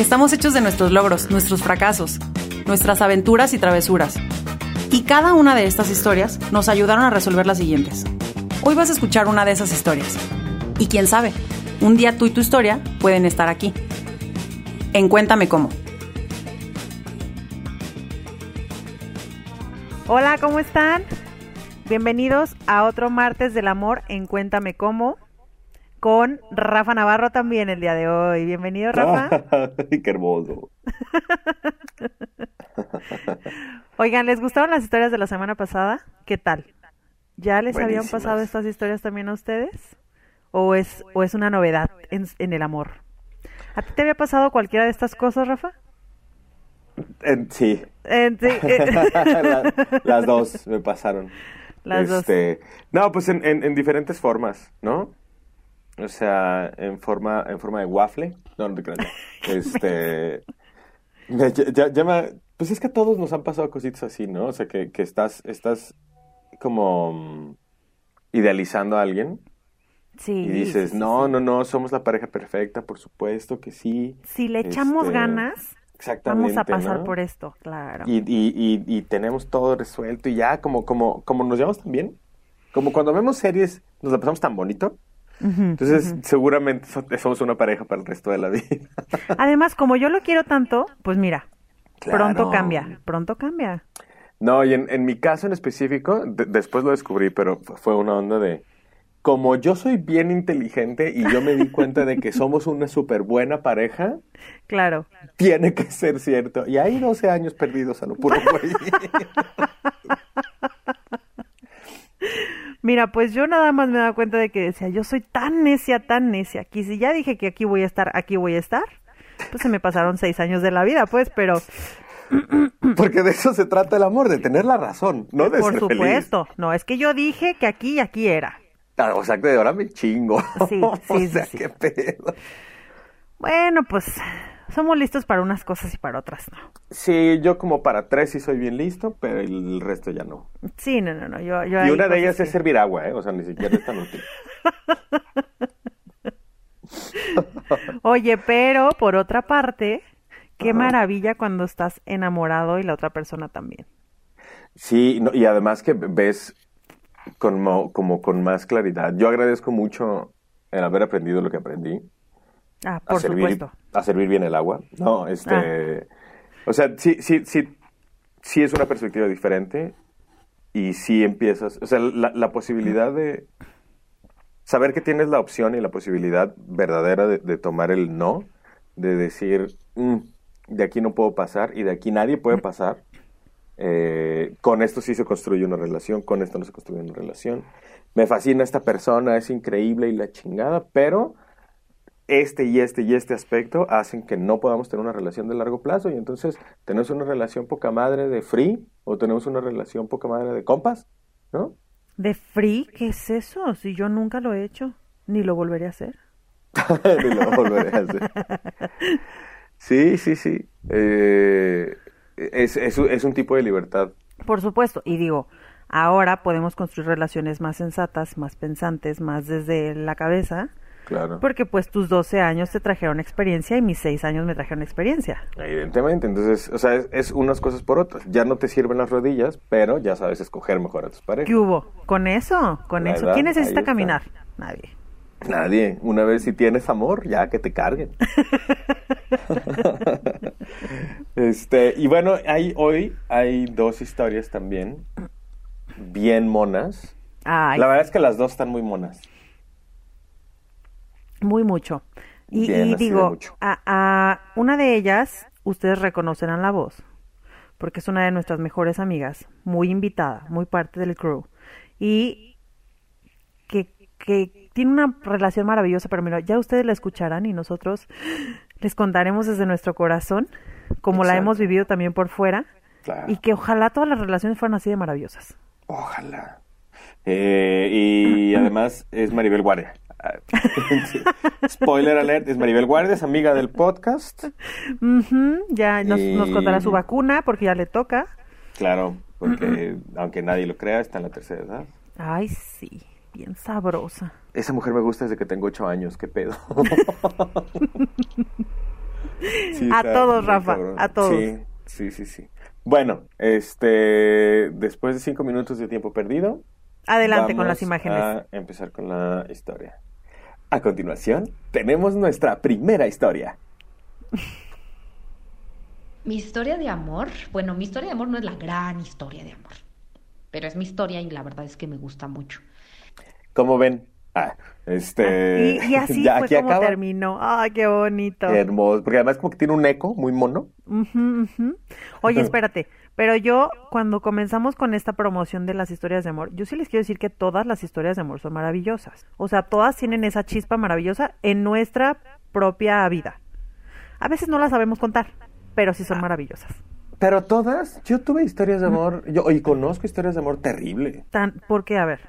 Estamos hechos de nuestros logros, nuestros fracasos, nuestras aventuras y travesuras. Y cada una de estas historias nos ayudaron a resolver las siguientes. Hoy vas a escuchar una de esas historias. Y quién sabe, un día tú y tu historia pueden estar aquí. En Cuéntame cómo. Hola, ¿cómo están? Bienvenidos a otro martes del amor en Cuéntame cómo con Rafa Navarro también el día de hoy. Bienvenido, Rafa. Ay, qué hermoso. Oigan, ¿les gustaron las historias de la semana pasada? ¿Qué tal? ¿Ya les habían pasado estas historias también a ustedes? ¿O es, o es una novedad en, en el amor? ¿A ti te había pasado cualquiera de estas cosas, Rafa? En- sí, En- sí, La- las dos me pasaron. Las dos. Este, No, pues en diferentes formas, ¿no? O sea, en forma, en forma de waffle. No, no te creas. Este. ya- ya- ya me- pues es que a todos nos han pasado cositas así, ¿no? O sea, que, que estás, estás como mm, idealizando a alguien sí, y dices, sí, sí, no, no, no, somos la pareja perfecta, por supuesto que sí. Si le echamos Este, ganas, Exactamente. vamos a pasar ¿no? por esto, claro. y, y, y, y tenemos todo resuelto y ya como, como, como nos llevamos tan bien, como cuando vemos series nos la pasamos tan bonito, Entonces seguramente so- somos una pareja para el resto de la vida. Además, como yo lo quiero tanto, pues mira, pronto cambia, pronto cambia. No, y en, en mi caso en específico, de- después lo descubrí, pero fu- fue una onda de, como yo soy bien inteligente y yo me di cuenta de que somos una súper buena pareja, Claro. tiene que ser cierto. Y hay 12 años perdidos a lo puro güey. Mira, pues yo nada más me daba cuenta de que decía, yo soy tan necia, tan necia, que si ya dije que aquí voy a estar, aquí voy a estar, pues se me pasaron seis años de la vida, pues, pero Porque de eso se trata el amor, de tener la razón, no de por ser feliz. supuesto, no, es que yo dije que aquí y aquí era. Ah, O sea, que de ahora me chingo. Sí, o sí, sí, sea, sí. qué pedo. Bueno, pues somos listos para unas cosas y para otras no. Sí, yo como para tres sí soy bien listo, pero el resto ya no. Sí, no, no, no, yo, yo Y una de ellas que- es servir agua, ¿eh? O sea, ni siquiera es tan útil. Oye, pero por otra parte, qué maravilla cuando estás enamorado y la otra persona también. Sí, no, y además que ves como, como con más claridad. Yo agradezco mucho el haber aprendido lo que aprendí. Ah, a por servir, supuesto. A servir bien el agua. No, este... Ah. O sea, sí, sí, sí, sí es una perspectiva diferente y sí empiezas... O sea, la, la posibilidad de... Saber que tienes la opción y la posibilidad verdadera de, de tomar el no, de decir, "Mm, de aquí no puedo pasar y de aquí nadie puede pasar. Eh, con esto sí se construye una relación, con esto no se construye una relación. Me fascina esta persona, es increíble y la chingada, pero este y este y este aspecto hacen que no podamos tener una relación de largo plazo y entonces tenemos una relación poca madre de free o tenemos una relación poca madre de compas, ¿no? ¿De free? ¿Qué es eso? Si yo nunca lo he hecho, ni lo volveré a hacer. Ni lo volveré a hacer. Sí, sí, sí. Eh, es, es, un- es un tipo de libertad. Por supuesto, y digo, ahora podemos construir relaciones más sensatas, más pensantes, más desde la cabeza, Claro. porque pues tus 12 años te trajeron experiencia y mis 6 años me trajeron experiencia. Evidentemente, entonces, o sea, es, es unas cosas por otras. Ya no te sirven las rodillas, pero ya sabes escoger mejor a tus ¿Qué parejas. hubo? Con eso, con La eso. edad, ¿Quién necesita caminar? Nadie. Nadie. Una vez si tienes amor, ya que te carguen. este, y bueno, hay, hoy hay dos historias también bien monas. Ay, La verdad es que las dos están muy monas. Muy mucho. Y, Bien, y digo, mucho. a, a una de ellas, ustedes reconocerán la voz, porque es una de nuestras mejores amigas, muy invitada, muy parte del crew. Y que, que tiene una relación maravillosa, pero mira, ya ustedes la escucharán y nosotros les contaremos desde nuestro corazón, como la hemos vivido también por fuera, Claro. y que ojalá todas las relaciones fueran así de maravillosas. Ojalá. Eh, y además es Maribel Guardia. Spoiler alert, es Maribel Guardia, es amiga del podcast. Ujú, ya nos, nos contará su vacuna porque ya le toca. Claro, porque aunque nadie lo crea, está en la tercera edad. Ay, sí, bien sabrosa. Esa mujer me gusta desde que tengo ocho años, qué pedo. Sí, A todos, Rafa, cabrón. a todos. Sí, sí, sí, sí. Bueno, este, después de cinco minutos de tiempo perdido, Adelante con vamos las imágenes. A empezar con la historia. A continuación, tenemos nuestra primera historia. Mi historia de amor, bueno, mi historia de amor no es la gran historia de amor, pero es mi historia y la verdad es que me gusta mucho. ¿Cómo ven? Ah, este. y, y así ya fue aquí como acaba. terminó. Ay, qué bonito. Qué hermoso, porque además como que tiene un eco muy mono. Oye, espérate, pero yo cuando comenzamos con esta promoción de las historias de amor, yo sí les quiero decir que todas las historias de amor son maravillosas. O sea, todas tienen esa chispa maravillosa en nuestra propia vida. A veces no las sabemos contar, pero sí son maravillosas. Pero todas, yo tuve historias de amor, yo y conozco historias de amor terrible, Tan, porque, a ver,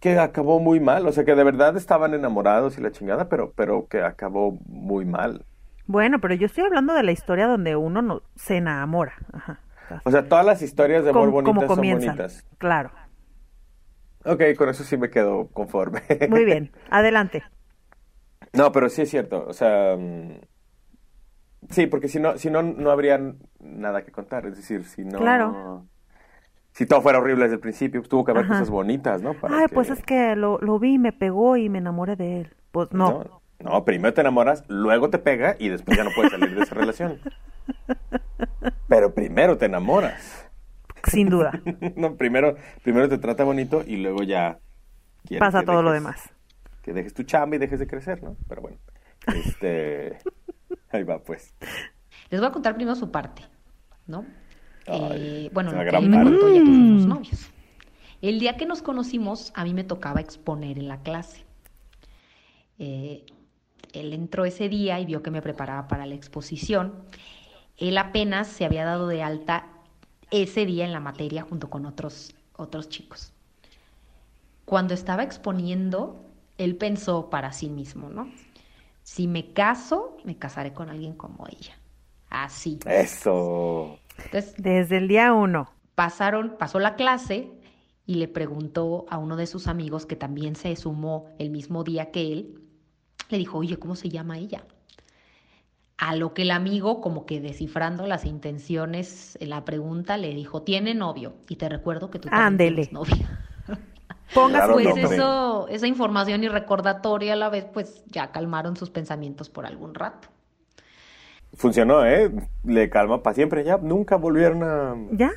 que acabó muy mal, o sea que de verdad estaban enamorados y la chingada, pero, pero que acabó muy mal. bueno, pero yo estoy hablando de la historia donde uno no, se enamora. Ajá. O sea, todas las historias de amor bonitas son bonitas. Claro. Ok, con eso sí me quedo conforme. Muy bien, adelante. No, pero sí es cierto, o sea, mm, sí, porque si no, si no, no habría nada que contar, es decir, si no, Claro. si todo fuera horrible desde el principio, pues tuvo que haber Ajá. cosas bonitas, ¿no? Para Ay, pues es que lo, lo vi, me pegó y me enamoré de él. Pues no. no, no, primero te enamoras, luego te pega y después ya no puedes salir de esa relación. Pero primero te enamoras. sin duda. no, primero, primero te trata bonito y luego ya Pasa todo lo dejes- demás. Que dejes tu chamba y dejes de crecer, ¿no? Pero bueno, este, ahí va pues. Les voy a contar primero su parte, ¿no? Ay, Eh, bueno, lo que él me contó ya que fuimos Mm. novios. El día que nos conocimos, a mí me tocaba exponer en la clase. Eh, él entró ese día y vio que me preparaba para la exposición. Él apenas se había dado de alta ese día en la materia junto con otros, otros chicos. Cuando estaba exponiendo, él pensó para sí mismo, ¿no? Si me caso, me casaré con alguien como ella. Así. Eso. Entonces, Desde el día uno. pasaron, pasó la clase y le preguntó a uno de sus amigos que también se sumó el mismo día que él, le dijo, oye, ¿cómo se llama ella? A lo que el amigo, como que descifrando las intenciones en la pregunta, le dijo, tiene novio. Y te recuerdo que tú Ándele. tienes novia. Póngase Claro, Pues no, eso, esa información y recordatoria a la vez, pues ya calmaron sus pensamientos por algún rato. Funcionó, ¿eh? Le calma para siempre. Ya nunca volvieron a... ¿Ya?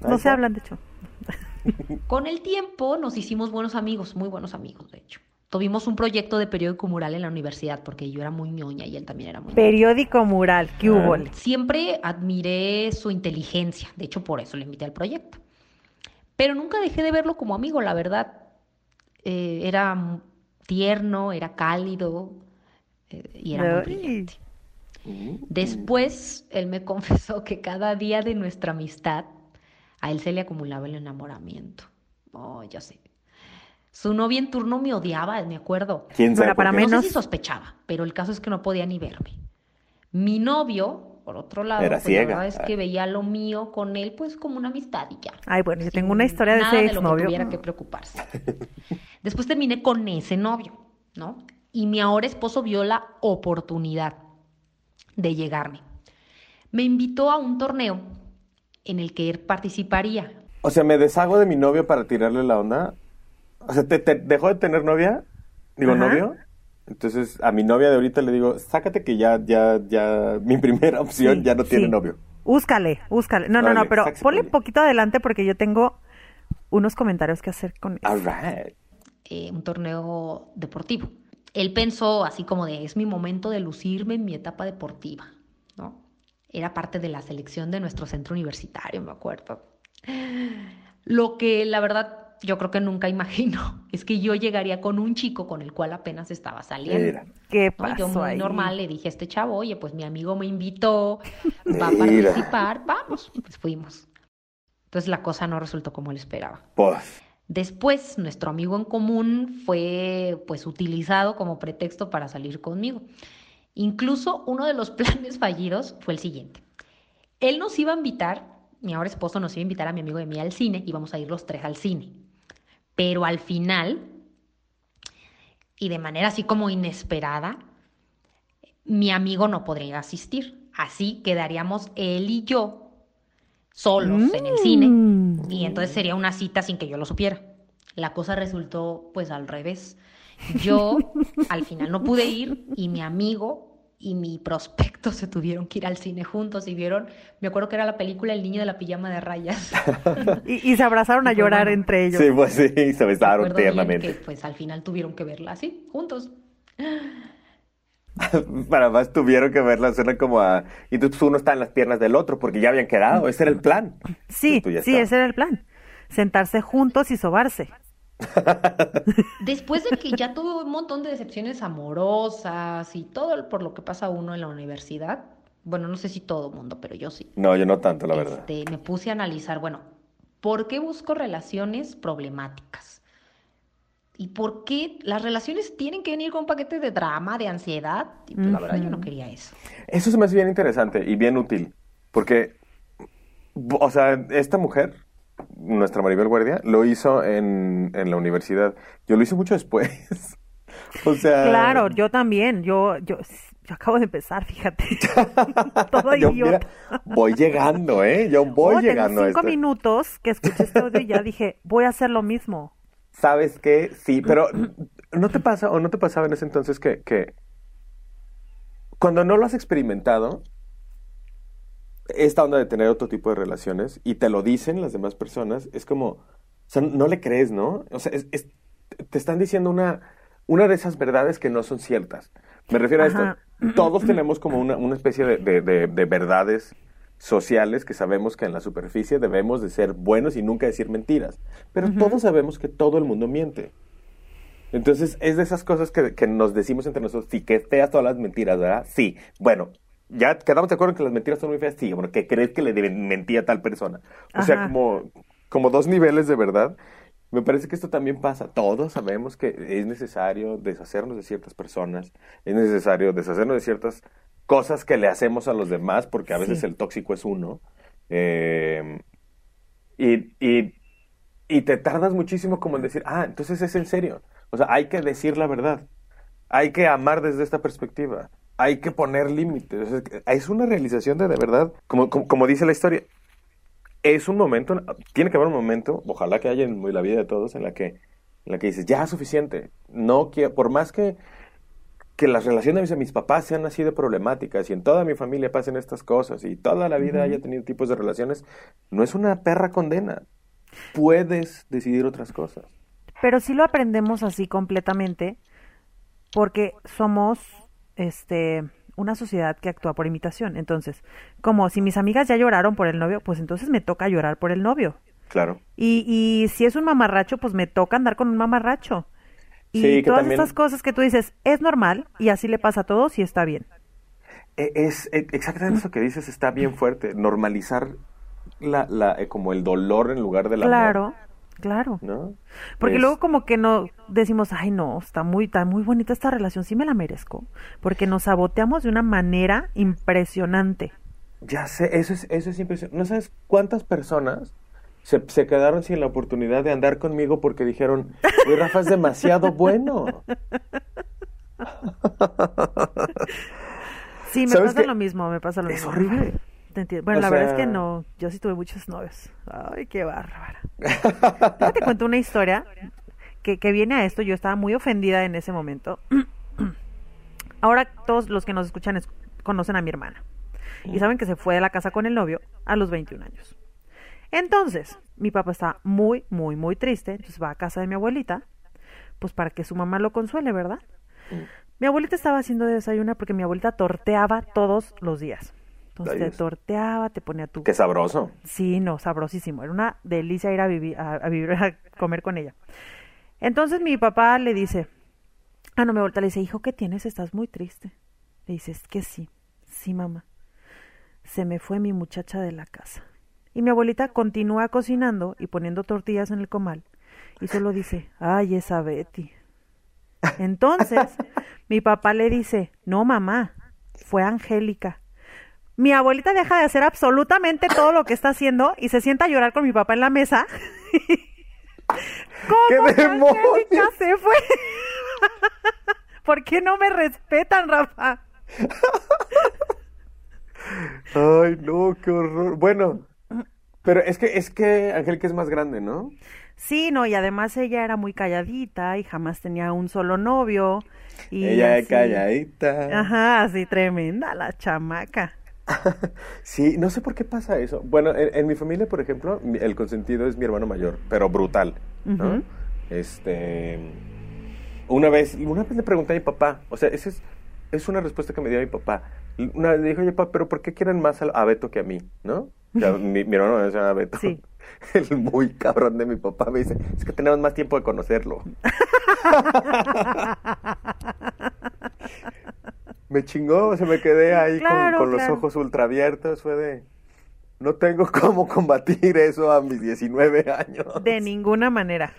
No se hablan, de hecho. Con el tiempo nos hicimos buenos amigos, muy buenos amigos, de hecho. Tuvimos un proyecto de periódico mural en la universidad porque yo era muy ñoña y él también era muy. Periódico mural, ¿qué hubo? Ah. Siempre admiré su inteligencia, de hecho por eso le invité al proyecto. Pero nunca dejé de verlo como amigo, la verdad. Eh, era tierno, era cálido eh, y era muy brillante. Mm. Después, él me confesó que cada día de nuestra amistad a él se le acumulaba el enamoramiento. Oh, ya sé. Su novia en turno me odiaba, me acuerdo. ¿Quién No sabe era por para qué? No menos. sé si sospechaba, pero el caso es que no podía ni verme. Mi novio, por otro lado, Era pues, ciega. la verdad es que veía lo mío con él pues como una amistad y ya. Ay, bueno, yo Sin tengo una historia de nada ese de lo que exnovio. tuviera que preocuparse. Después terminé con ese novio, ¿no? Y mi ahora esposo vio la oportunidad de llegarme. Me invitó a un torneo en el que él participaría. O sea, me deshago de mi novio para tirarle la onda. O sea, ¿te, te dejó de tener novia? Digo, Ajá. novio. Entonces, a mi novia de ahorita le digo, sácate que ya, ya, ya, mi primera opción Sí, ya no tiene sí. novio. Úscale, úscale. No, no, no, pero ponle ahí. poquito adelante porque yo tengo unos comentarios que hacer con. All right. eh, un torneo deportivo. Él pensó así como de, es mi momento de lucirme en mi etapa deportiva, ¿no? Era parte de la selección de nuestro centro universitario, me acuerdo. Lo que la verdad yo creo que nunca imagino es que yo llegaría con un chico con el cual apenas estaba saliendo. ¿Qué ¿no? Y Yo pasó muy ahí? normal le dije a este chavo, oye, pues mi amigo me invitó, va a participar, vamos, pues fuimos. Entonces la cosa no resultó como él esperaba. Pues, Después, nuestro amigo en común fue pues utilizado como pretexto para salir conmigo. Incluso uno de los planes fallidos fue el siguiente. Él nos iba a invitar, mi ahora esposo nos iba a invitar a mi amigo y a mí al cine, íbamos a ir los tres al cine. Pero al final, y de manera así como inesperada, mi amigo no podría asistir. Así quedaríamos él y yo solos en el cine Mm. y entonces sería una cita sin que yo lo supiera. La cosa resultó pues al revés. Yo al final no pude ir y mi amigo y mi prospecto se tuvieron que ir al cine juntos y vieron, me acuerdo que era la película El niño de la pijama de rayas. Y, y se abrazaron a llorar bueno. entre ellos. sí, pues sí, se besaron tiernamente. que pues al final tuvieron que verla así, juntos. Para más tuvieron que verla, suena como a... Y entonces uno está en las piernas del otro porque ya habían quedado, ese era el plan. Sí, sí, ese era el plan. Sentarse juntos y sobarse. Después de que ya tuve un montón de decepciones amorosas y todo por lo que pasa uno en la universidad, bueno, no sé si todo el mundo, pero yo sí. No, yo no tanto, la verdad. Este, me puse a analizar, bueno, ¿por qué busco relaciones problemáticas? ¿Y por qué las relaciones tienen que venir con un paquete de drama, de ansiedad? Y pues, la verdad yo no quería eso. Eso se me hace bien interesante y bien útil, porque, o sea, esta mujer, nuestra Maribel Guardia, lo hizo en, en la universidad. Yo lo hice mucho después. o sea... Claro, yo también. Yo, yo, yo acabo de empezar, fíjate. Todo yo, idiota. mira, voy llegando, ¿eh? Yo voy Oh, tengo llegando cinco esto. minutos que escuché este audio y ya dije, voy a hacer lo mismo. ¿Sabes qué? Sí, pero ¿no te pasa o no te pasaba en ese entonces que, que cuando no lo has experimentado, esta onda de tener otro tipo de relaciones y te lo dicen las demás personas, es como, o sea, no le crees, ¿no? O sea, es- es- te están diciendo una, una de esas verdades que no son ciertas. Me refiero a esto. Todos tenemos como una, una especie de, de- de- de verdades sociales que sabemos que en la superficie debemos de ser buenos y nunca decir mentiras. Pero todos sabemos que todo el mundo miente. Entonces, es de esas cosas que, que nos decimos entre nosotros, sí, que feas todas las mentiras, ¿verdad? Sí. Bueno, ya quedamos de acuerdo en que las mentiras son muy feas, sí, bueno, que crees que le mentía a tal persona. O sea, Ajá. como, como dos niveles de verdad. Me parece que esto también pasa. Todos sabemos que es necesario deshacernos de ciertas personas, es necesario deshacernos de ciertas cosas que le hacemos a los demás, porque a veces Sí. el tóxico es uno. Eh, y, y, y te tardas muchísimo como en decir, ah, entonces es en serio. O sea, hay que decir la verdad. Hay que amar desde esta perspectiva. Hay que poner límites. Es, una realización de de verdad, como, como, como dice la historia, es un momento, tiene que haber un momento, ojalá que haya en la vida de todos, en la que, en la que dices, ya es suficiente. No quiero, por más que, que las relaciones de mis papás sean así de problemáticas y en toda mi familia pasen estas cosas y toda la vida haya tenido tipos de relaciones, no es una perra condena. Puedes decidir otras cosas. Pero sí lo aprendemos así completamente porque somos este una sociedad que actúa por imitación. Entonces, como si mis amigas ya lloraron por el novio, pues entonces me toca llorar por el novio. Claro. Y, y si es un mamarracho, pues me toca andar con un mamarracho. Y Sí, todas también- estas cosas que tú dices, es normal y así le pasa a todos y está bien. E- Es e- exactamente eso que dices, está bien fuerte. Normalizar la, la, eh, como el dolor en lugar del amor. Claro, claro. ¿no? Porque Es- luego como que no decimos, ay no, está muy, está muy bonita esta relación, sí me la merezco. Porque nos saboteamos de una manera impresionante. Ya sé, eso es, eso es impresionante. ¿No sabes cuántas personas se, se quedaron sin la oportunidad de andar conmigo porque dijeron, uy, Rafa es demasiado bueno? Sí, me ¿Sabes pasa lo mismo, me pasa lo Es mismo. horrible. Te entiendo. Bueno, O la verdad es que no, yo sí tuve muchos novios. Ay, qué bárbara. Déjate cuento una historia que, que viene a esto. Yo estaba muy ofendida en ese momento. Ahora todos los que nos escuchan es- conocen a mi hermana. Y saben que se fue de la casa con el novio a los 21 años. Entonces, mi papá está muy, muy, muy triste. Entonces va a casa de mi abuelita, pues para que su mamá lo consuele, ¿verdad? Mi abuelita estaba haciendo desayunar porque mi abuelita torteaba todos los días. Entonces te torteaba, te ponía tu... Qué sabroso. Sí, no, sabrosísimo. Era una delicia ir a vivir, a, a vivir, a comer con ella. Entonces mi papá le dice, ah, no me voltea, le dice, hijo, ¿qué tienes? Estás muy triste. Le dice, es que sí, sí, mamá. Se me fue mi muchacha de la casa. Y mi abuelita continúa cocinando y poniendo tortillas en el comal. Y solo dice, ay, esa Betty. Entonces, mi papá le dice, no, mamá, fue Angélica. Mi abuelita deja de hacer absolutamente todo lo que está haciendo y se sienta a llorar con mi papá en la mesa. ¿Cómo ¡Qué demonios! Se fue? ¿Por qué no me respetan, Rafa? Ay, no, qué horror. Bueno, pero es que, es que Angélica es más grande, ¿no? Sí, no, y además ella era muy calladita y jamás tenía un solo novio. Y Ella es calladita. Ajá, así tremenda la chamaca. Sí, no sé por qué pasa eso. Bueno, en, en mi familia, por ejemplo, el consentido es mi hermano mayor, pero brutal. Este, una vez, una vez le pregunté a mi papá, o sea, esa es, es una respuesta que me dio mi papá. Una vez le dije, oye, papá, pero ¿por qué quieren más a Beto que a mí, no? O sea, mi, mi hermano se llama Beto. Sí. El muy cabrón de mi papá me dice, es que tenemos más tiempo de conocerlo. Me chingó, se me quedé ahí con- Claro, con, los claro. ojos ultra abiertos, fue de... No tengo cómo combatir eso a mis 19 años. De ninguna manera.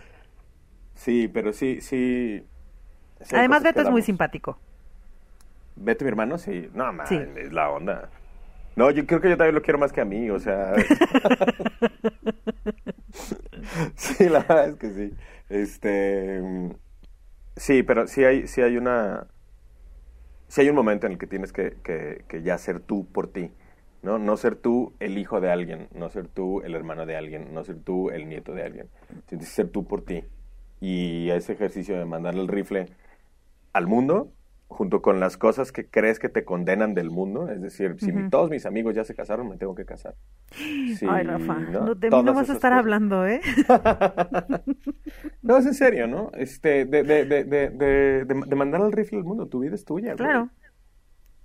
Sí, pero sí, sí. Además, Beto es muy simpático. Beto, mi hermano, sí. No, man, Sí. es la onda. No, yo creo que yo también lo quiero más que a mí, o sea. sí, la verdad es que sí. Este. mm, Sí, pero sí hay, sí hay una. Sí hay un momento en el que tienes que, que, que ya ser tú por ti. ¿no? No ser tú el hijo de alguien, no ser tú el hermano de alguien, no ser tú el nieto de alguien. Tienes que ser tú por ti. Y ese ejercicio de mandarle el rifle al mundo, junto con las cosas que crees que te condenan del mundo, es decir, si todos mis amigos ya se casaron, me tengo que casar. Sí, Ay, Rafa, ¿no? no, de mí no vas a estar cosas. hablando, ¿eh? No, es en serio, ¿no? Este, de, de, de, de, de, de- de mandar el rifle al mundo, tu vida es tuya. güey. Claro.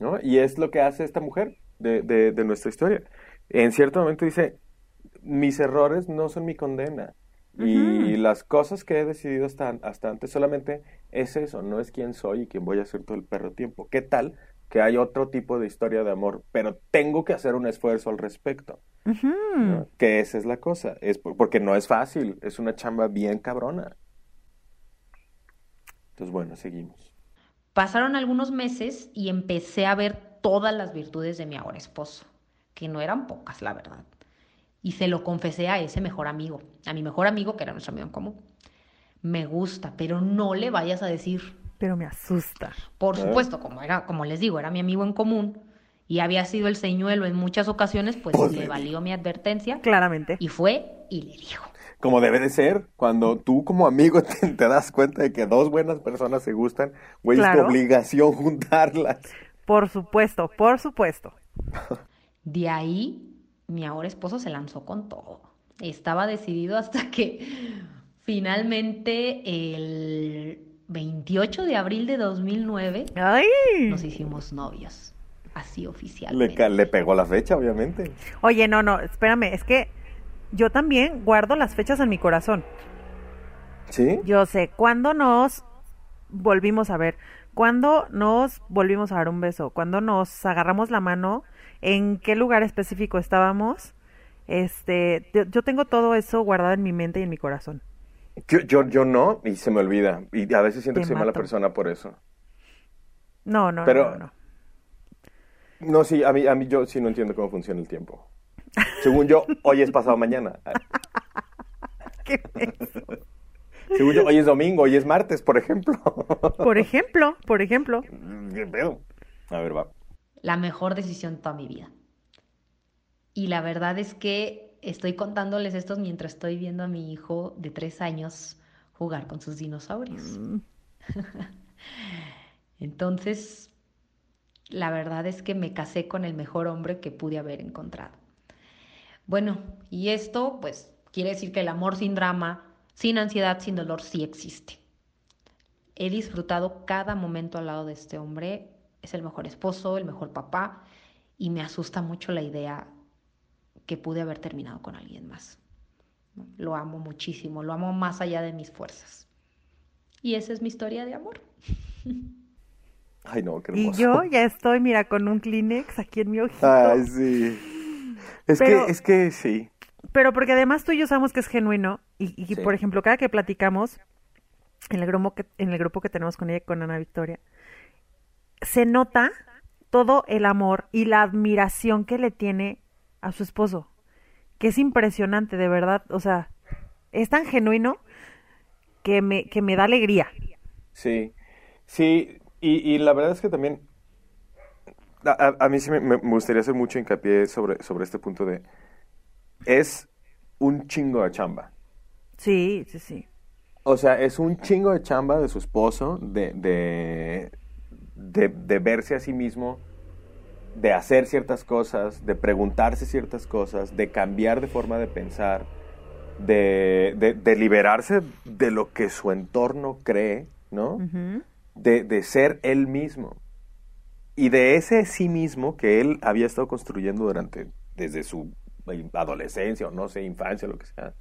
¿no? Y es lo que hace esta mujer de nuestra historia. En cierto momento dice, mis errores no son mi condena. Y las cosas que he decidido hasta, hasta antes solamente es eso, no es quién soy y quién voy a ser todo el perro tiempo. ¿Qué tal que hay otro tipo de historia de amor? Pero tengo que hacer un esfuerzo al respecto. Que esa es la cosa. Es por- porque no es fácil, es una chamba bien cabrona. Entonces, bueno, seguimos. Pasaron algunos meses y empecé a ver todas las virtudes de mi ahora esposo, que no eran pocas, la verdad. Y se lo confesé a ese mejor amigo, a mi mejor amigo, que era nuestro amigo en común. Me gusta, pero no le vayas a decir. Pero me asusta. Por supuesto, como era, como les digo, era mi amigo en común y había sido el señuelo en muchas ocasiones, pues Pues le valió mi advertencia Claramente. y fue y le dijo. Como debe de ser, cuando tú como amigo te, te das cuenta de que dos buenas personas se gustan, güey, es tu obligación juntarlas. Por supuesto, por supuesto. De ahí, mi ahora esposo se lanzó con todo. Estaba decidido hasta que finalmente el 28 de abril de 2009 ¡Ay! nos hicimos novios. Así Le, oficialmente. ca- le pegó la fecha, obviamente. Oye, no, no, espérame, es que yo también guardo las fechas en mi corazón. ¿Sí? Yo sé cuándo nos volvimos a ver, cuándo nos volvimos a dar un beso, cuándo nos agarramos la mano, en qué lugar específico estábamos. Este, yo- tengo todo eso guardado en mi mente y en mi corazón. Yo, yo, yo no, y se me olvida. Y a veces siento Te que soy mala persona por eso. No, no, Pero- no, no. No, sí, a mí, a mí yo sí no entiendo cómo funciona el tiempo. Según yo, hoy es pasado mañana. ¿Qué. Según yo, hoy es domingo, hoy es martes, por ejemplo. Por ejemplo, por ejemplo. ¿Qué pedo? A ver, va. La mejor decisión de toda mi vida. Y la verdad es que estoy contándoles estos mientras estoy viendo a mi hijo de tres años jugar con sus dinosaurios. Mm, Entonces, la verdad es que me casé con el mejor hombre que pude haber encontrado. Bueno, y esto pues quiere decir que el amor sin drama, sin ansiedad, sin dolor sí existe. He disfrutado cada momento al lado de este hombre, es el mejor esposo, el mejor papá y me asusta mucho la idea que pude haber terminado con alguien más. Lo amo muchísimo, lo amo más allá de mis fuerzas. Y esa es mi historia de amor. Ay, no, qué Y hermoso. yo ya estoy, mira, con un Kleenex aquí en mi ojito. Ay, sí. Es Pero- que, es que sí. Pero porque además tú y yo sabemos que es genuino y, y Sí. por ejemplo, cada que platicamos en el grupo que en el grupo que tenemos con ella con Ana Victoria, se nota todo el amor y la admiración que le tiene a su esposo, que es impresionante, de verdad, o sea, es tan genuino que me que me da alegría. Sí, sí, y, y la verdad es que también a, mí sí me, me gustaría hacer mucho hincapié sobre, sobre este punto de es un chingo de chamba. Sí, sí, sí. O sea, es un chingo de chamba de su esposo, de, de, de, de verse a sí mismo, de hacer ciertas cosas, de preguntarse ciertas cosas, de cambiar de forma de pensar, de, de, de liberarse de lo que su entorno cree, ¿no? De, de ser él mismo. Y de ese sí mismo que él había estado construyendo durante, desde su adolescencia o no sé, infancia, lo que sea,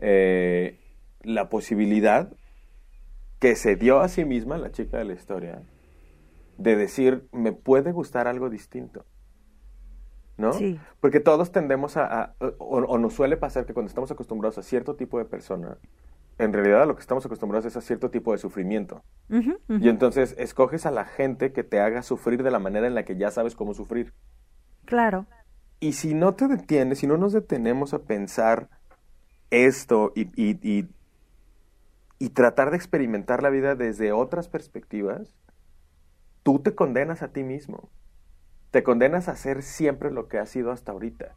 eh, la posibilidad que se dio a sí misma, la chica de la historia, de decir, me puede gustar algo distinto. ¿No? Sí. Porque todos tendemos a, a- o, o nos suele pasar que cuando estamos acostumbrados a cierto tipo de persona, en realidad a lo que estamos acostumbrados es a cierto tipo de sufrimiento. Y entonces escoges a la gente que te haga sufrir de la manera en la que ya sabes cómo sufrir. Claro. Y si no te detienes, si no nos detenemos a pensar esto y, y, y, y tratar de experimentar la vida desde otras perspectivas, tú te condenas a ti mismo. Te condenas a hacer siempre lo que has sido hasta ahorita.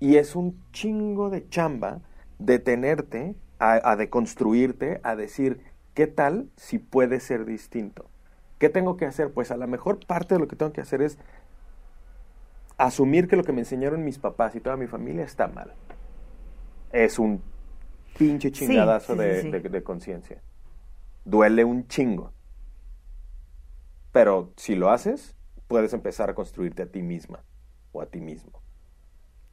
Y es un chingo de chamba detenerte a, a deconstruirte, a decir, ¿qué tal si puede ser distinto? ¿Qué tengo que hacer? Pues a la mejor parte de lo que tengo que hacer es asumir que lo que me enseñaron mis papás y toda mi familia está mal. Es un pinche chingadazo sí, sí, de, sí. de- de conciencia. Duele un chingo. Pero si lo haces, puedes empezar a construirte a ti misma o a ti mismo.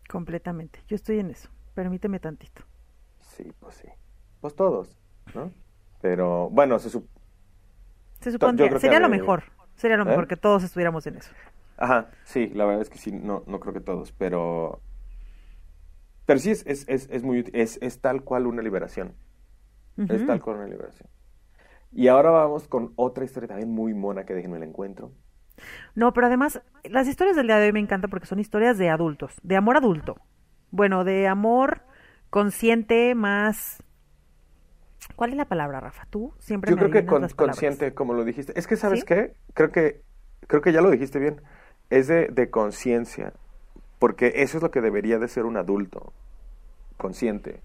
Completamente. Yo estoy en eso. Permíteme tantito. Sí, pues sí. Pues todos, ¿no? Pero bueno, se sup- Se supondría, que sería lo mejor. Sería lo ¿Eh? mejor que todos estuviéramos en eso. Ajá, sí, la verdad es que sí, no, no creo que todos, pero... Pero sí es, es, es, es muy útil, es, es tal cual una liberación. Es tal cual una liberación. Y ahora vamos con otra historia también muy mona que déjenme la encuentro. No, pero además, las historias del día de hoy me encantan porque son historias de adultos, de amor adulto. Bueno, de amor consciente más... ¿Cuál es la palabra, Rafa? Tú siempre Yo me creo que con- las consciente, como lo dijiste. Es que, ¿sabes ¿Sí? qué? Creo que, creo que ya lo dijiste bien. Es de, de conciencia. Porque eso es lo que debería de ser un adulto. Consciente.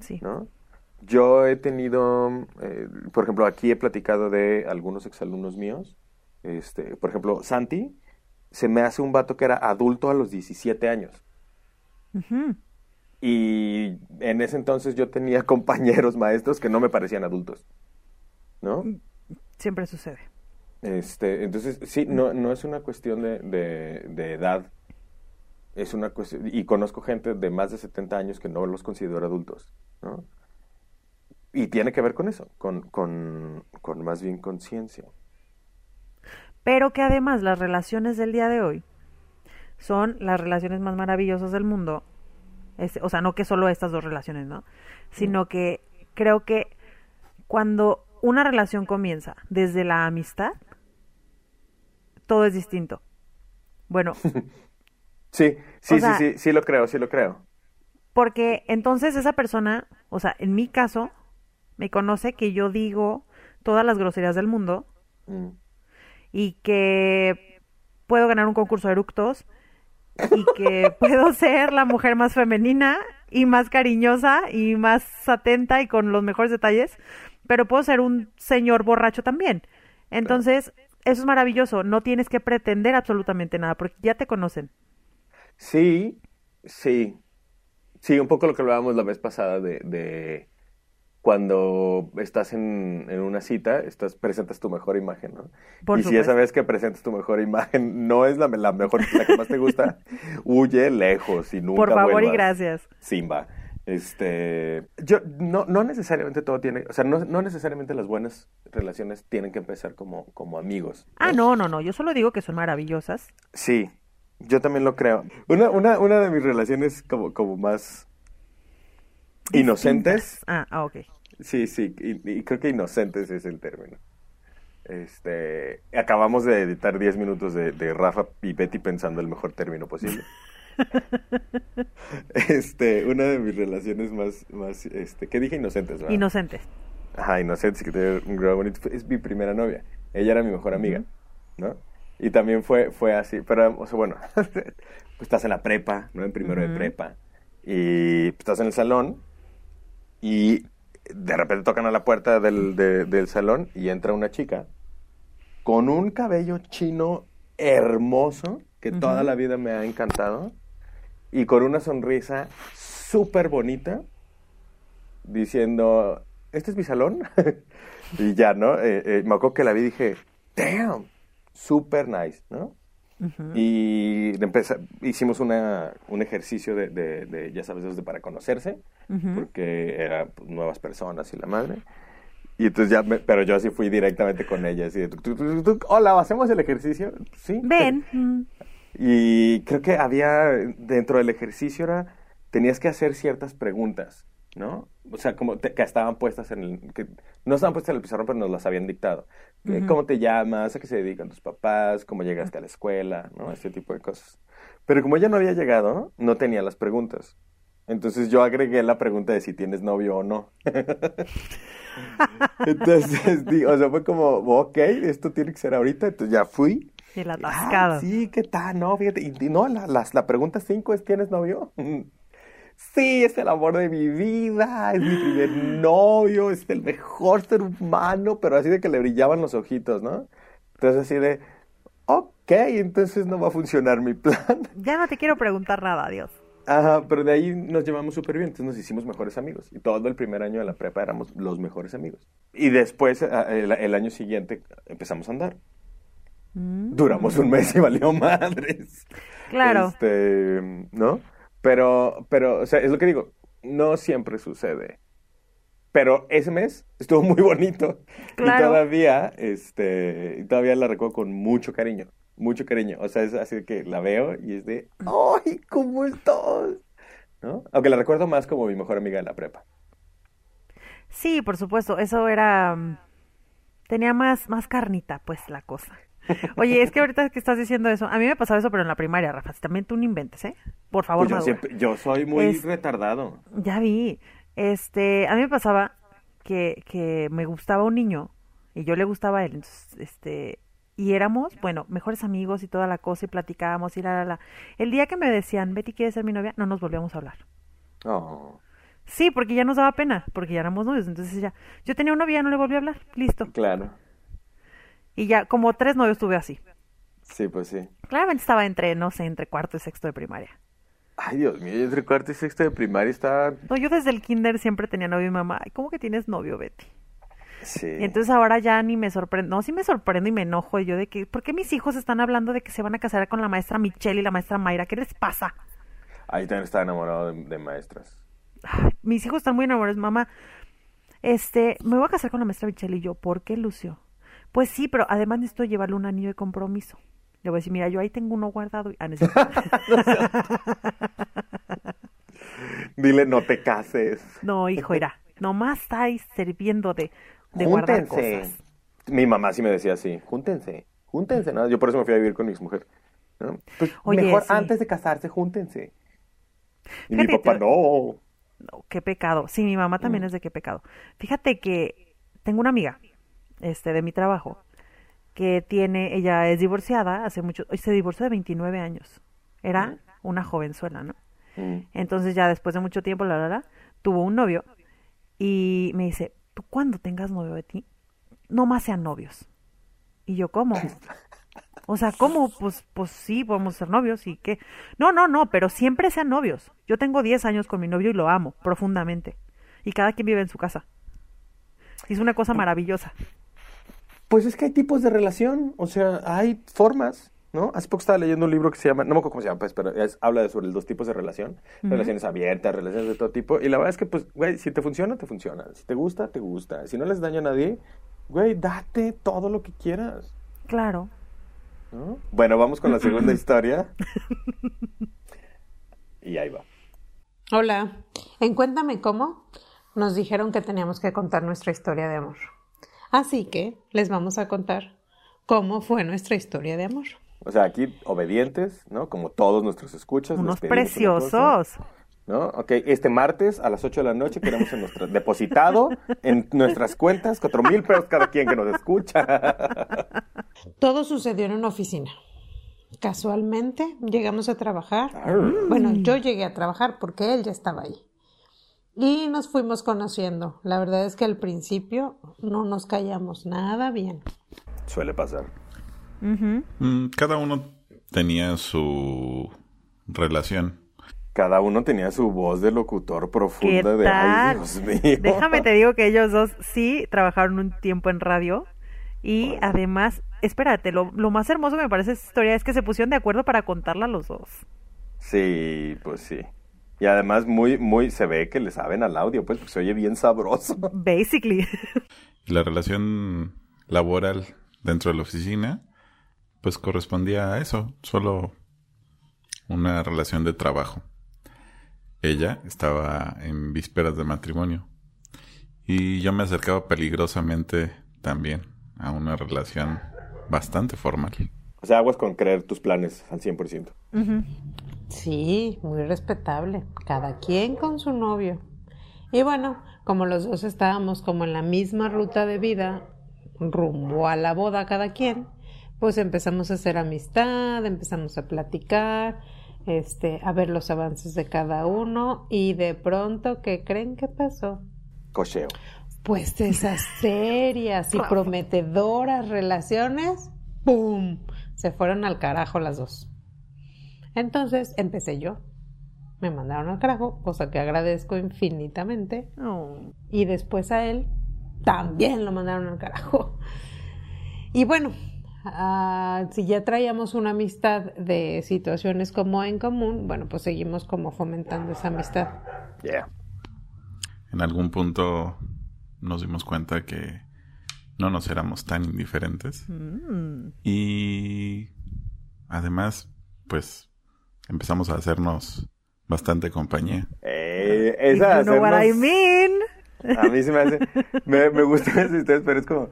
Sí. ¿no? Yo he tenido, eh, por ejemplo, aquí he platicado de algunos exalumnos míos. Este, por ejemplo, Santi se me hace un vato que era adulto a los 17 años. Y en ese entonces yo tenía compañeros maestros que no me parecían adultos. ¿No? Siempre sucede. Este, entonces, sí, no, no es una cuestión de, de- de edad. Es una cuestión, y conozco gente de más de 70 años que no los considero adultos, ¿no? Y tiene que ver con eso, con, con, con más bien conciencia. Pero que además las relaciones del día de hoy son las relaciones más maravillosas del mundo. Este, o sea, no que solo estas dos relaciones, ¿no? Sino que creo que cuando una relación comienza desde la amistad, todo es distinto. Bueno, Sí, sí, O sea- sí, sí, sí lo creo, sí lo creo. porque entonces esa persona, o sea, en mi caso, me conoce que yo digo todas las groserías del mundo Mm. y que puedo ganar un concurso de eructos y que puedo ser la mujer más femenina y más cariñosa y más atenta y con los mejores detalles, pero puedo ser un señor borracho también. Entonces, eso es maravilloso, no tienes que pretender absolutamente nada porque ya te conocen. Sí, sí. Sí, un poco lo que hablábamos la vez pasada de, de, cuando estás en, en una cita, estás, presentas tu mejor imagen, ¿no? Por y si esa vez que presentas tu mejor imagen no es la, la mejor, la que más te gusta, huye lejos y nunca Por favor y gracias. Simba. Este, yo, no, no necesariamente todo tiene, o sea, no, no necesariamente las buenas relaciones tienen que empezar como, como amigos. Ah, no, no, no. Yo solo digo que son maravillosas. Sí, yo también lo creo. Una, una, una de mis relaciones como, como más inocentes. Ah, ah, ok. Sí, sí, y, y creo que inocentes es el término. Este, acabamos de editar 10 minutos de, de Rafa y Betty pensando el mejor término posible. Este, una de mis relaciones más, más, este, ¿qué dije? Inocentes, ¿verdad? Inocentes. Ajá, inocentes, que tiene un grado bonito. Es mi primera novia. Ella era mi mejor amiga, ¿no? Y también fue, fue así, pero, o sea, bueno, pues estás en la prepa, ¿no? En primero de prepa. Y pues, estás en el salón y de repente tocan a la puerta del, de- del salón y entra una chica con un cabello chino hermoso que toda la vida me ha encantado y con una sonrisa súper bonita diciendo, ¿este es mi salón? y ya, ¿no? Eh, eh, me acuerdo que la vi y dije, damn, super nice, ¿no? Y empeza- hicimos una, un ejercicio de, de- de, ya sabes, desde para conocerse, Ujú. porque eran pues, nuevas personas y la madre. Y entonces ya, me- pero yo así fui directamente con ella, así de, tuc, tuc, tuc, hola, ¿hacemos el ejercicio? Sí. Ven. Y creo que había, dentro del ejercicio era, tenías que hacer ciertas preguntas, ¿no? O sea, como te- que estaban puestas en el, que no estaban puestas en el pizarrón, pero nos las habían dictado. Eh, Ujú. ¿Cómo te llamas? ¿A qué se dedican tus papás? ¿Cómo llegaste a la escuela? ¿No? Este tipo de cosas. Pero como ella no había llegado, no tenía las preguntas. Entonces yo agregué la pregunta de si tienes novio o no. Entonces, di- o sea, fue como, ok, esto tiene que ser ahorita. Entonces ya fui. El Ah, atascado. sí, ¿qué tal? No, fíjate. Y, y no, la, la pregunta cinco es, ¿tienes novio? Sí, es el amor de mi vida, es mi primer novio, es el mejor ser humano, pero así de que le brillaban los ojitos, ¿no? Entonces así de, ok, entonces no va a funcionar mi plan. Ya no te quiero preguntar nada, adiós. Ajá, pero de ahí nos llevamos súper bien, entonces nos hicimos mejores amigos. Y todo el primer año de la prepa éramos los mejores amigos. Y después, a- el, el año siguiente, empezamos a andar. Mm. Duramos un mes y valió madres. Claro. Este, ¿no? Pero, pero, o sea, es lo que digo, no siempre sucede. Pero ese mes estuvo muy bonito. Claro. Y todavía, este, todavía la recuerdo con mucho cariño. Mucho cariño. O sea, es así que la veo y es de, ¡ay, cómo estás! ¿No? Aunque la recuerdo más como mi mejor amiga de la prepa. Sí, por supuesto, eso era... mm, Tenía más, más carnita, pues, la cosa. Oye, es que ahorita que estás diciendo eso, a mí me pasaba eso, pero en la primaria, Rafa, si también tú no inventes, ¿eh? Por favor, Pues yo, madura. siempre- yo soy muy Es- retardado. Ya vi. Este, a mí me pasaba que, que me gustaba un niño y yo le gustaba a él. Entonces, este, y éramos, bueno, mejores amigos y toda la cosa y platicábamos y la, la, la. El día que me decían, Betty, ¿quieres ser mi novia? No nos volvíamos a hablar. Oh, Sí, porque ya nos daba pena, porque ya éramos novios. Entonces ya, yo tenía un novio y ya no le volví a hablar. Listo. claro. Y ya, como tres novios tuve así. Sí, pues sí. Claramente estaba entre, no sé, entre cuarto y sexto de primaria. Ay, Dios mío, yo entre cuarto y sexto de primaria está... No, yo desde el kinder siempre tenía novio y mamá. ¿Cómo que tienes novio, Betty? Sí. Y entonces ahora ya ni me sorprendo, no, sí me sorprendo y me enojo yo de que, ¿por qué mis hijos están hablando de que se van a casar con la maestra Michelle y la maestra Mayra? ¿Qué les pasa? Ahí también estaba enamorado de, de maestras. Ay, mis hijos están muy enamorados, mamá. Este, me voy a casar con la maestra Michelle y yo, ¿por qué, Lucio? Pues sí, pero además necesito llevarle un anillo de compromiso. Le voy a decir, mira, yo ahí tengo uno guardado. y- Ah, no. Dile, no te cases. no, hijo, era, nomás estáis sirviendo de, de guardar Júntense. cosas. Mi mamá sí me decía así, júntense, júntense. ¿no? Yo por eso me fui a vivir con mi exmujer. ¿no? Pues Oye, mejor sí. antes de casarse, júntense. Y Fíjate, mi papá, no. No, qué pecado. Sí, mi mamá también Mm. es de qué pecado. Fíjate que tengo una amiga, este, de mi trabajo, que tiene, ella es divorciada hace mucho, y se divorció de 29 años. Era una jovenzuela, ¿no? Mm. Entonces ya después de mucho tiempo, la, la, la, tuvo un novio y me dice, tú cuando tengas novio de ti, no más sean novios. Y yo, ¿cómo? O sea, ¿cómo? Pues, pues sí, podemos ser novios y qué. No, no, no, pero siempre sean novios. Yo tengo 10 años con mi novio y lo amo profundamente. Y cada quien vive en su casa. Es una cosa maravillosa. Pues es que hay tipos de relación, o sea, hay formas, ¿no? Hace poco estaba leyendo un libro que se llama, no me acuerdo cómo se llama, pues, pero es- habla de sobre los dos tipos de relación, relaciones abiertas, relaciones de todo tipo, y la verdad es que, pues, güey, si te funciona, te funciona, si te gusta, te gusta, si no les daña a nadie, güey, date todo lo que quieras, Claro. ¿no? Bueno, vamos con la segunda historia. Y ahí va. Hola, en Cuéntame cómo nos dijeron que teníamos que contar nuestra historia de amor. Así que les vamos a contar cómo fue nuestra historia de amor. O sea, aquí obedientes, ¿no? Como todos nuestros escuchas. Unos una preciosos. cosa, ¿No? Ok, este martes a las 8 de la noche queremos en nuestra, depositado en nuestras cuentas cuatro mil pesos cada quien que nos escucha. Todo sucedió en una oficina. Casualmente llegamos a trabajar. Bueno, yo llegué a trabajar porque él ya estaba ahí. Y nos fuimos conociendo. La verdad es que al principio no nos callamos nada bien. Suele pasar. Mm, Cada uno tenía su relación. Cada uno tenía su voz de locutor ¿Qué profunda de ay? Dios mío. Déjame te digo que ellos dos sí trabajaron un tiempo en radio y además, espérate, lo, lo más hermoso que me parece esta historia es que se pusieron de acuerdo para contarla los dos. Sí, pues sí. Y además muy, muy, se ve que le saben al audio, pues, porque se oye bien sabroso. Basically. La relación laboral dentro de la oficina, pues correspondía a eso, solo una relación de trabajo. Ella estaba en vísperas de matrimonio y yo me acercaba peligrosamente también a una relación bastante formal. O sea, aguas con creer tus planes al 100%. Sí, muy respetable. Cada quien con su novio. Y bueno, como los dos estábamos como en la misma ruta de vida, rumbo a la boda cada quien, pues empezamos a hacer amistad, empezamos a platicar, este, a ver los avances de cada uno y de pronto, ¿qué creen que pasó? Cocheo. Pues de esas serias y prometedoras relaciones, ¡pum! Se fueron al carajo las dos. Entonces empecé yo. Me mandaron al carajo, cosa que agradezco infinitamente. Oh. Y después a él también lo mandaron al carajo. Y bueno, ah, si ya traíamos una amistad de situaciones como en común, bueno, pues seguimos como fomentando esa amistad. Yeah. En algún punto nos dimos cuenta que no nos éramos tan indiferentes Mm. y además, pues empezamos a hacernos bastante compañía. Eh, esa you know what I mean. A mí se me hace. Me, me gustan esas historias, pero es como.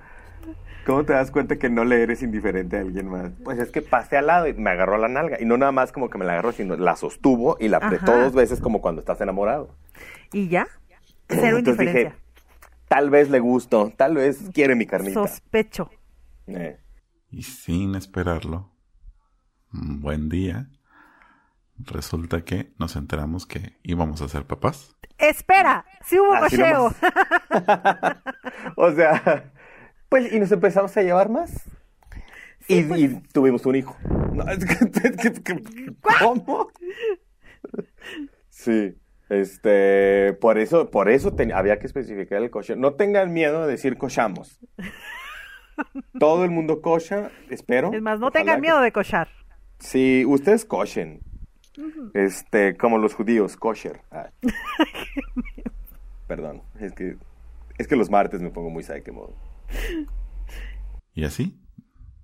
¿Cómo te das cuenta que no le eres indiferente a alguien más? Pues es que pasé al lado y me agarró la nalga. Y no nada más como que me la agarró, sino la sostuvo y la apretó Ajá. dos veces como cuando estás enamorado. Y ya. Cero Entonces dije, tal vez le gusto, tal vez quiere mi carnita. Sospecho. Eh, Y sin esperarlo, un buen día, resulta que nos enteramos que íbamos a ser papás. Espera, sí hubo cocheo. o sea, pues, y nos empezamos a llevar más. y, pues. y tuvimos un hijo. ¿Cómo? Sí. Este, por eso, por eso había que especificar el coche. No tengan miedo de decir cochamos. Todo el mundo cocha, espero. Es más, no tengan que- miedo de cochar. Sí, ustedes cochen. Este, como los judíos, kosher. Ah. Perdón, es que es que los martes me pongo muy psyche mode. Y así,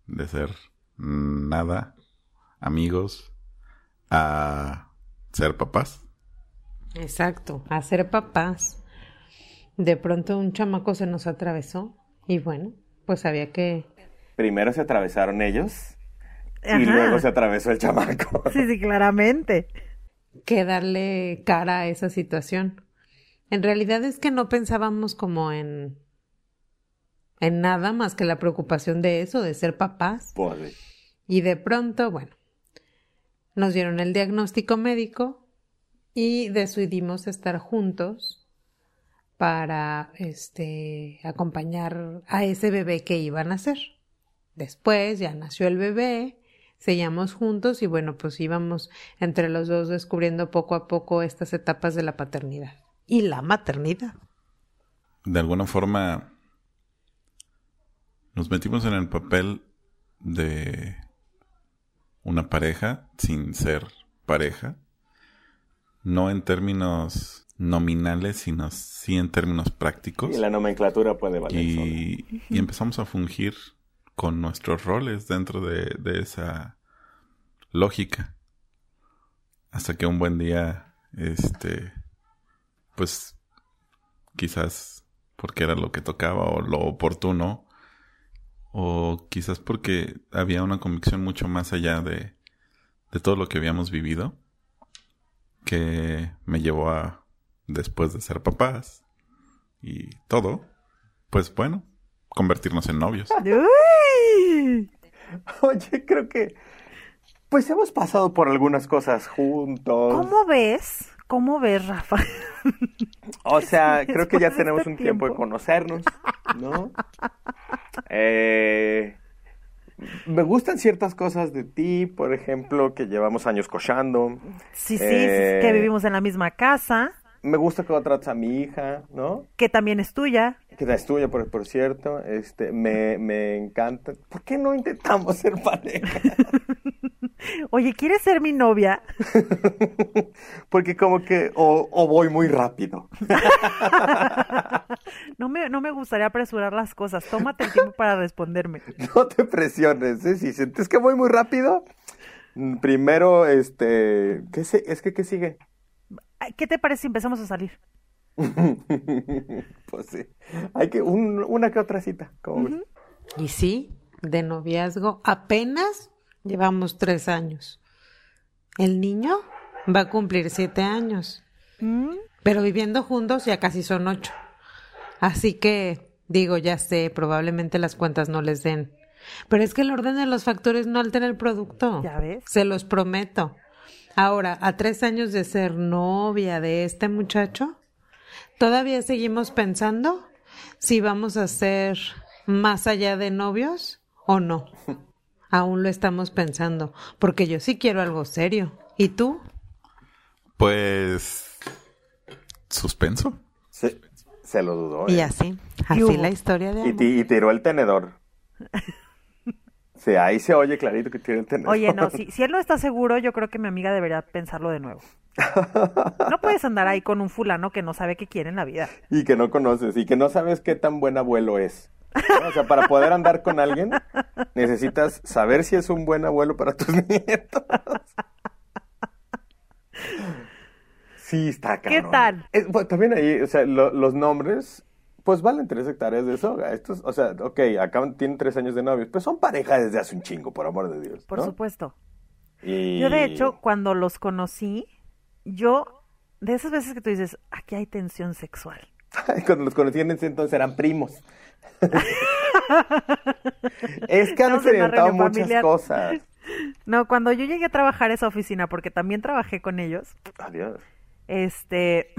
de ser nada amigos a ser papás. Exacto, a ser papás. De pronto un chamaco se nos atravesó y bueno, pues había que... Primero se atravesaron ellos Ajá. y luego se atravesó el chamaco. Sí, sí, claramente. que darle cara a esa situación. En realidad es que no pensábamos como en en nada más que la preocupación de eso, de ser papás. Y de pronto, bueno, nos dieron el diagnóstico médico y decidimos estar juntos para este acompañar a ese bebé que iban a nacer. Después ya nació el bebé, seguíamos juntos y bueno, pues íbamos entre los dos descubriendo poco a poco estas etapas de la paternidad y la maternidad. De alguna forma, nos metimos en el papel de una pareja sin ser pareja, no en términos nominales, sino sí en términos prácticos. Y la nomenclatura puede valer. Y, y empezamos a fungir con nuestros roles dentro de, de esa lógica. Hasta que un buen día, este, pues quizás porque era lo que tocaba o lo oportuno, o quizás porque había una convicción mucho más allá de, de todo lo que habíamos vivido, que me llevó a, después de ser papás y todo, pues bueno, convertirnos en novios. ¡Uy! Oye, creo que pues hemos pasado por algunas cosas juntos. ¿Cómo ves? ¿Cómo ves, Rafa? O sea, creo que ya tenemos este un tiempo de conocernos, ¿no? Eh, me gustan ciertas cosas de ti, por ejemplo, que llevamos años cochando. Sí, sí, Eh, que vivimos en la misma casa, Me gusta cómo tratas a mi hija, ¿no? que también es tuya. Que es tuya, por, por cierto. Este, me, me encanta. ¿Por qué no intentamos ser pareja? Oye, ¿quieres ser mi novia? Porque como que o, o voy muy rápido. No me, no me gustaría apresurar las cosas. Tómate el tiempo para responderme. No te presiones, ¿eh? Si sientes que voy muy rápido, mm, primero, este, ¿qué se- es que qué sigue? ¿Qué te parece si empezamos a salir? pues sí, hay que un- una que otra cita. Y sí, de noviazgo apenas llevamos tres años. El niño va a cumplir siete años, ¿Mm? pero viviendo juntos ya casi son ocho. Así que, digo, ya sé, probablemente las cuentas no les den. Pero es que el orden de los factores no altera el producto. Ya ves. Se los prometo. Ahora, a tres años de ser novia de este muchacho, todavía seguimos pensando si vamos a ser más allá de novios o no. Aún lo estamos pensando, porque yo sí quiero algo serio. ¿Y tú? Pues suspenso. Se, se lo dudó. Y ¿eh? así, ¿Qué así la historia de Y, amor. y tiró el tenedor. Sí, ahí se oye clarito que tiró el tenedor. Oye, no, si, si él no está seguro, yo creo que mi amiga debería pensarlo de nuevo. No puedes andar ahí con un fulano que no sabe qué quiere en la vida. Y que no conoces, y que no sabes qué tan buen abuelo es. O sea, para poder andar con alguien, necesitas saber si es un buen abuelo para tus nietos. Sí, está ¿Qué cabrón. tal? Eh, bueno, también ahí, o sea, lo- los nombres, pues valen tres hectáreas de soga. Estos, o sea, ok, acaban, tienen tres años de novios, pero son pareja desde hace un chingo, por amor de Dios. Por supuesto. Y- Yo, de hecho, cuando los conocí, yo, de esas veces que tú dices, aquí hay tensión sexual. Cuando los conocí en ese entonces eran primos. Es que han Estamos experimentado muchas familiar. cosas. No, cuando yo llegué a trabajar a esa oficina, porque también trabajé con ellos, Adiós. este,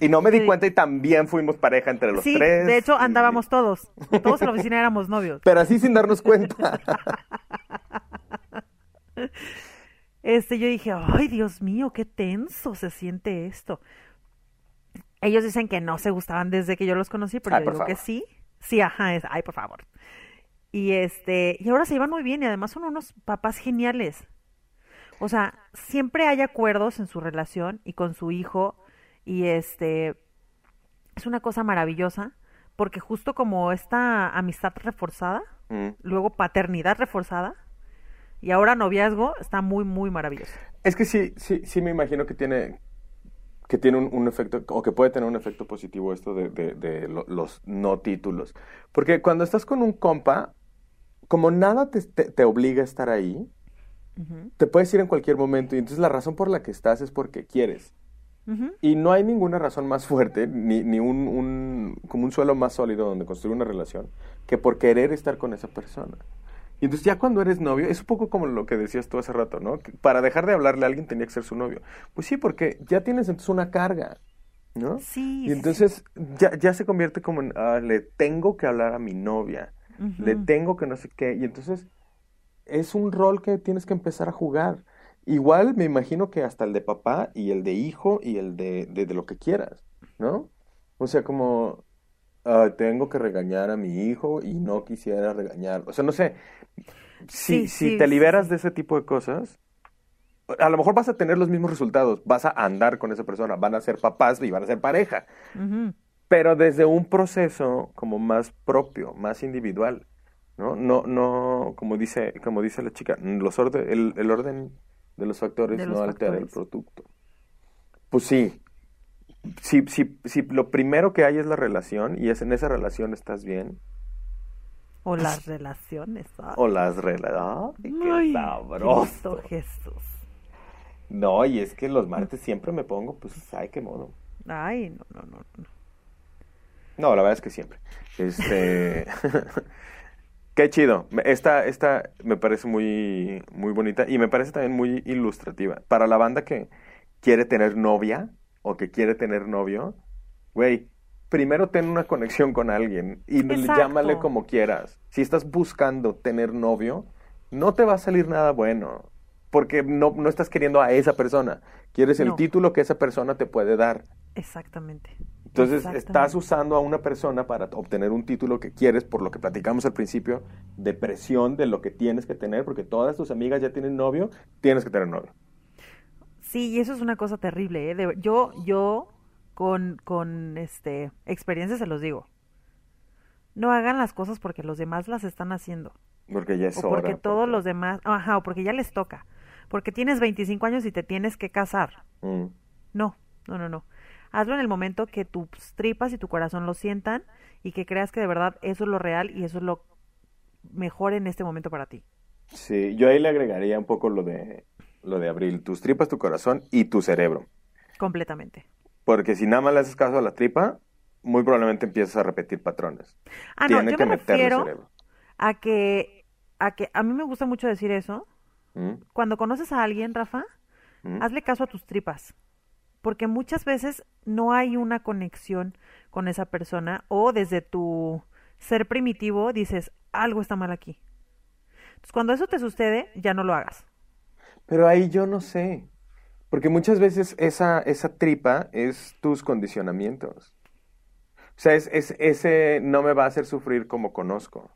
Y no me di Sí. cuenta y también fuimos pareja entre los sí, tres. de hecho y- andábamos todos, todos en la oficina éramos novios. Pero así sin darnos cuenta. Este, yo dije, ay, Dios mío, qué tenso se siente esto. Ellos dicen que no se gustaban desde que yo los conocí, pero Ay, yo por digo que sí. Sí, ajá, es, ay, por favor. Y este, y ahora se llevan muy bien y además son unos papás geniales. O sea, siempre hay acuerdos en su relación y con su hijo y este es una cosa maravillosa porque justo como esta amistad reforzada, Mm. luego paternidad reforzada y ahora noviazgo está muy muy maravilloso. Es que sí, sí, sí me imagino que tiene que tiene un, un efecto, o que puede tener un efecto positivo esto de, de- de lo- los no títulos. Porque cuando estás con un compa, como nada te, te- te obliga a estar ahí, Ujú, te puedes ir en cualquier momento y entonces la razón por la que estás es porque quieres. Y no hay ninguna razón más fuerte, ni, ni un, un- como un suelo más sólido donde construir una relación, que por querer estar con esa persona. Y entonces ya cuando eres novio, es un poco como lo que decías tú hace rato, ¿no? Que para dejar de hablarle a alguien tenía que ser su novio. Pues sí, porque ya tienes entonces una carga, ¿no? Sí. Y sí, entonces ya, ya se convierte como en, ah, le tengo que hablar a mi novia, le tengo que no sé qué. Y entonces es un rol que tienes que empezar a jugar. Igual me imagino que hasta el de papá y el de hijo y el de, de, de lo que quieras, ¿no? O sea, como ah, tengo que regañar a mi hijo y no quisiera regañar. O sea, no sé, si, Sí, si sí, te liberas sí. de ese tipo de cosas, a lo mejor vas a tener los mismos resultados, vas a andar con esa persona, van a ser papás y van a ser pareja, Ujú. pero desde un proceso como más propio, más individual, ¿no? No, no, como dice, como dice la chica, los orde- el, el orden de los factores De no los altera el producto. Pues sí, si, si, si lo primero que hay es la relación y es en esa relación estás bien, O las relaciones. ay. o las relaciones, qué sabroso. Cristo Jesús. No, y es que los martes siempre me pongo, pues, ay, qué modo. Ay, no, no, no. no. No, la verdad es que siempre. Este. Qué chido. Esta, esta me parece muy, muy bonita y me parece también muy ilustrativa. Para la banda que quiere tener novia o que quiere tener novio, güey, primero ten una conexión con alguien y Exacto. llámale como quieras. Si estás buscando tener novio, no te va a salir nada bueno. Porque no, no estás queriendo a esa persona. Quieres el No. título que esa persona te puede dar. Exactamente. Entonces, Exactamente. estás usando a una persona para obtener un título que quieres, por lo que platicamos al principio, de presión de lo que tienes que tener, porque todas tus amigas ya tienen novio, tienes que tener novio. Sí, y eso es una cosa terrible, ¿eh? De- yo, yo, con, con este, experiencia se los digo. No hagan las cosas porque los demás las están haciendo. Porque ya es o porque hora, todos porque- los demás, ajá, o porque ya les toca. Porque tienes 25 años y te tienes que casar. Mm. No, no, no, no. Hazlo en el momento que tus tripas y tu corazón lo sientan y que creas que de verdad eso es lo real y eso es lo mejor en este momento para ti. Sí, yo ahí le agregaría un poco lo de, lo de abril, tus tripas, tu corazón y tu cerebro. Completamente. Porque si nada más le haces caso a la tripa, muy probablemente empiezas a repetir patrones. Ah, no, Tiene yo que me refiero cerebro. a que, a que a mí me gusta mucho decir eso. Mm, Cuando conoces a alguien, Rafa, mm. hazle caso a tus tripas. Porque muchas veces no hay una conexión con esa persona o desde tu ser primitivo dices, algo está mal aquí. Entonces, cuando eso te sucede, ya no lo hagas. Pero ahí yo no sé. Porque muchas veces esa, esa tripa es tus condicionamientos. O sea, es, es- ese no me va a hacer sufrir como conozco.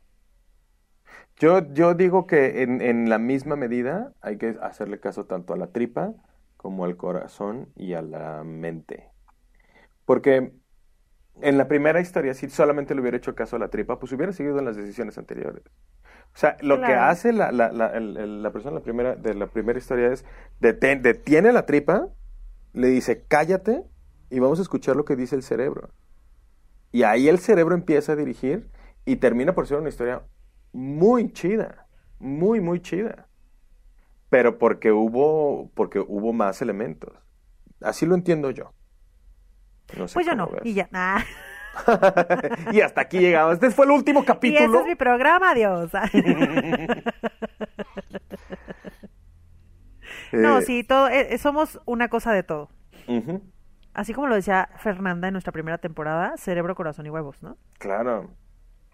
Yo, yo digo que en, en la misma medida hay que hacerle caso tanto a la tripa como al corazón y a la mente. Porque en la primera historia, si solamente le hubiera hecho caso a la tripa, pues hubiera seguido en las decisiones anteriores. O sea, lo que hace la, la, la, el- la persona la primera, de la primera historia es deten- detiene la tripa, le dice cállate y vamos a escuchar lo que dice el cerebro. Y ahí el cerebro empieza a dirigir y termina por ser una historia muy chida, muy, muy chida. Pero porque hubo, porque hubo más elementos. Así lo entiendo yo. No sé Pues yo no. ves. Y ya. Ah. y hasta aquí llegamos. Este fue el último Y ese capítulo. es mi programa, adiós. no, Eh, sí, todo, eh, eh, somos una cosa de todo. Así como lo decía Fernanda en nuestra primera temporada, cerebro, corazón y huevos, ¿no? Claro.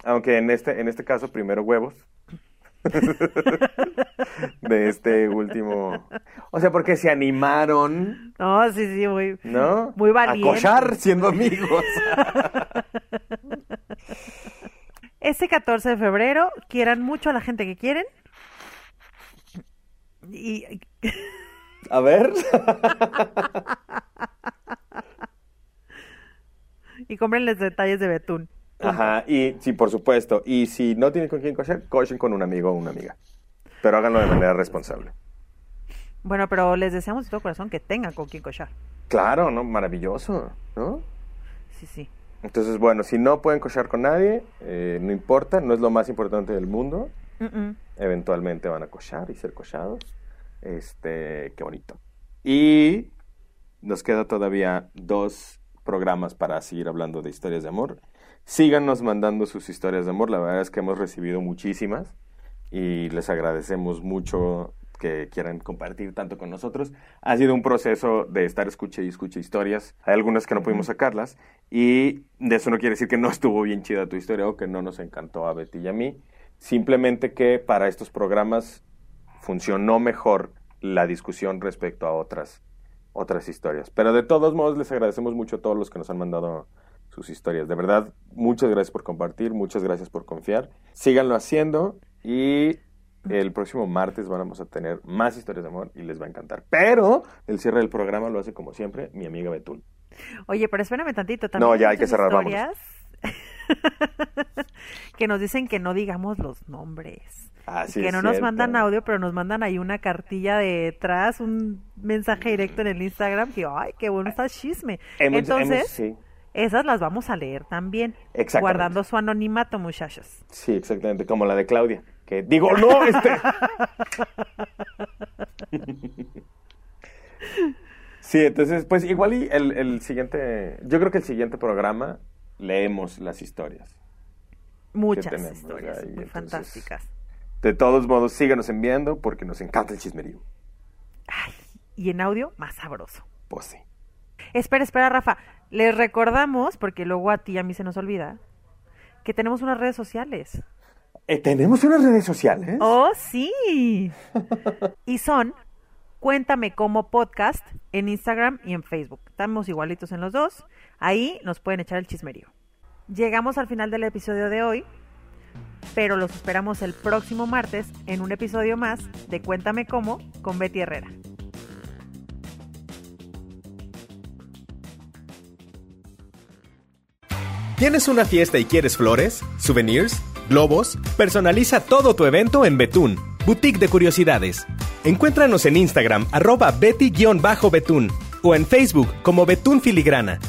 Aunque en este, en este caso, primero huevos. de este último. O sea, porque se animaron, No, sí, sí, muy, ¿no? muy A valiente. cochar siendo amigos. Este 14 de febrero, quieran mucho a la gente que quieren. Y A ver. y cómprenles detalles de betún. Ajá, y sí, por supuesto. Y si no tienen con quién cochar, cochen con un amigo o una amiga. Pero háganlo de manera responsable. Bueno, pero les deseamos de todo corazón que tengan con quien cochar. Claro, ¿no? Maravilloso, ¿no? Sí, sí. Entonces, bueno, si no pueden cochar con nadie, eh, no importa, no es lo más importante del mundo. Eventualmente van a cochar y ser cochados. Este, qué bonito. Y nos queda todavía dos programas para seguir hablando de historias de amor. Síganos mandando sus historias de amor. La verdad es que hemos recibido muchísimas y les agradecemos mucho que quieran compartir tanto con nosotros. Ha sido un proceso de estar escuche y escuche historias. Hay algunas que no pudimos sacarlas y de eso no quiere decir que no estuvo bien chida tu historia o que no nos encantó a Betty y a mí. Simplemente que para estos programas funcionó mejor la discusión respecto a otras otras historias. Pero de todos modos les agradecemos mucho a todos los que nos han mandado sus historias. De verdad, muchas gracias por compartir, muchas gracias por confiar. Síganlo haciendo y el próximo martes vamos a tener más historias de amor y les va a encantar. Pero el cierre del programa lo hace como siempre mi amiga Betul. Oye, pero espérame tantito. También No, ya hay que cerrar, historias que nos dicen que no digamos los nombres. Ah, Y sí, que no nos cierto. mandan audio, pero nos mandan ahí una cartilla detrás, un mensaje directo en el Instagram que, ay, qué bueno está el chisme. Entonces, sí, esas las vamos a leer también, guardando su anonimato, muchachos. sí, exactamente, como la de Claudia. Que digo, no, este. sí, entonces, pues igual y el, el siguiente, yo creo que el siguiente programa leemos las historias. Muchas tenemos historias muy Entonces- fantásticas. De todos modos, síganos enviando porque nos encanta el chismerío. Ay, y en audio, más sabroso. Pues sí. Espera, espera, Rafa. Les recordamos, porque luego a ti y a mí se nos olvida, que tenemos unas redes sociales. Eh, ¿Tenemos unas redes sociales? ¡Oh, sí! y son Cuéntame como podcast en Instagram y en Facebook. Estamos igualitos en los dos. Ahí nos pueden echar el chismerío. Llegamos al final del episodio de hoy, pero los esperamos el próximo martes en un episodio más de Cuéntame cómo con Betty Herrera. ¿Tienes una fiesta y quieres flores, souvenirs, globos? Personaliza todo tu evento en Betún, boutique de curiosidades. Encuéntranos en Instagram, arroba betty-betún o en Facebook como Betún Filigrana.